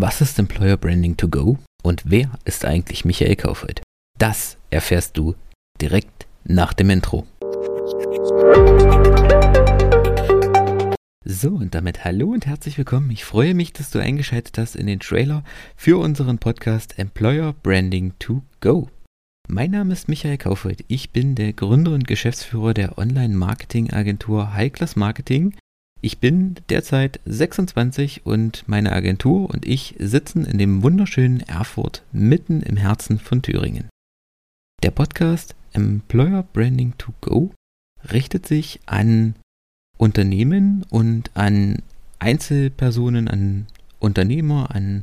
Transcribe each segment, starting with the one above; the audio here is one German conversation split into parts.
Was ist Employer Branding to Go und wer ist eigentlich Michael Kaufhold? Das erfährst du direkt nach dem Intro. So, und damit hallo und herzlich willkommen. Ich freue mich, dass du eingeschaltet hast in den Trailer für unseren Podcast Employer Branding to Go. Mein Name ist Michael Kaufhold. Ich bin der Gründer und Geschäftsführer der Online-Marketing-Agentur High Class Marketing ich bin derzeit 26 und meine Agentur und ich sitzen in dem wunderschönen Erfurt mitten im Herzen von Thüringen. Der Podcast Employer Branding to Go richtet sich an Unternehmen und an Einzelpersonen, an Unternehmer, an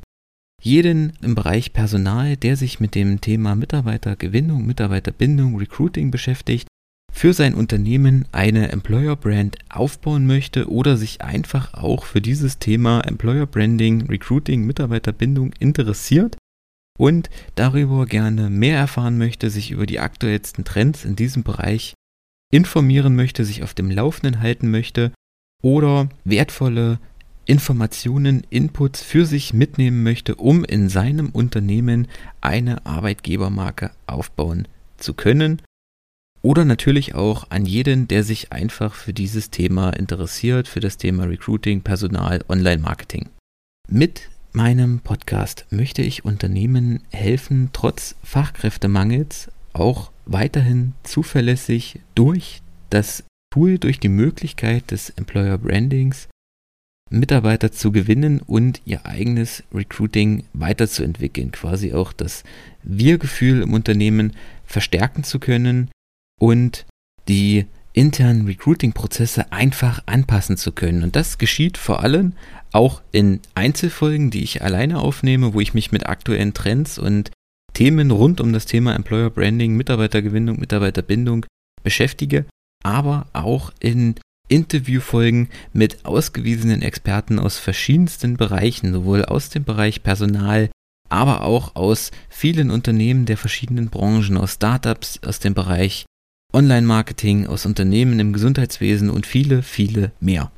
jeden im Bereich Personal, der sich mit dem Thema Mitarbeitergewinnung, Mitarbeiterbindung, Recruiting beschäftigt für sein Unternehmen eine Employer Brand aufbauen möchte oder sich einfach auch für dieses Thema Employer Branding, Recruiting, Mitarbeiterbindung interessiert und darüber gerne mehr erfahren möchte, sich über die aktuellsten Trends in diesem Bereich informieren möchte, sich auf dem Laufenden halten möchte oder wertvolle Informationen, Inputs für sich mitnehmen möchte, um in seinem Unternehmen eine Arbeitgebermarke aufbauen zu können oder natürlich auch an jeden, der sich einfach für dieses Thema interessiert, für das Thema Recruiting, Personal, Online-Marketing. Mit meinem Podcast möchte ich Unternehmen helfen, trotz Fachkräftemangels auch weiterhin zuverlässig durch das Tool, durch die Möglichkeit des Employer Brandings Mitarbeiter zu gewinnen und ihr eigenes Recruiting weiterzuentwickeln, quasi auch das Wir-Gefühl im Unternehmen verstärken zu können, und die internen Recruiting-Prozesse einfach anpassen zu können. Und das geschieht vor allem auch in Einzelfolgen, die ich alleine aufnehme, wo ich mich mit aktuellen Trends und Themen rund um das Thema Employer Branding, Mitarbeitergewinnung, Mitarbeiterbindung beschäftige, aber auch in Interviewfolgen mit ausgewiesenen Experten aus verschiedensten Bereichen, sowohl aus dem Bereich Personal, aber auch aus vielen Unternehmen der verschiedenen Branchen, aus Startups, aus dem Bereich Online-Marketing, aus Unternehmen im Gesundheitswesen und viele, viele mehr.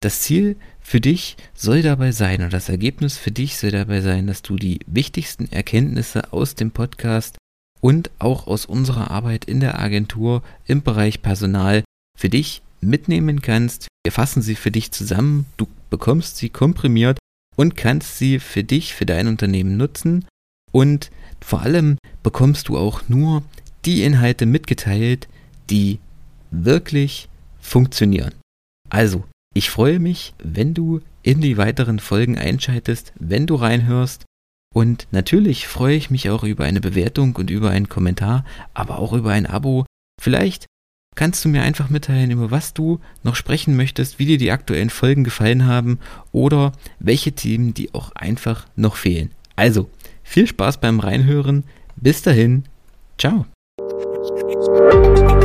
Das Ziel für dich soll dabei sein und das Ergebnis für dich soll dabei sein, dass du die wichtigsten Erkenntnisse aus dem Podcast und auch aus unserer Arbeit in der Agentur im Bereich Personal für dich mitnehmen kannst. Wir fassen sie für dich zusammen, du bekommst sie komprimiert und kannst sie für dich, für dein Unternehmen nutzen und vor allem bekommst du auch nur die Inhalte mitgeteilt, die wirklich funktionieren. Also, ich freue mich, wenn du in die weiteren Folgen einschaltest, wenn du reinhörst. Und natürlich freue ich mich auch über eine Bewertung und über einen Kommentar, aber auch über ein Abo. Vielleicht kannst du mir einfach mitteilen, über was du noch sprechen möchtest, wie dir die aktuellen Folgen gefallen haben oder welche Themen die auch einfach noch fehlen. Also, viel Spaß beim Reinhören. Bis dahin. Ciao. Thank you.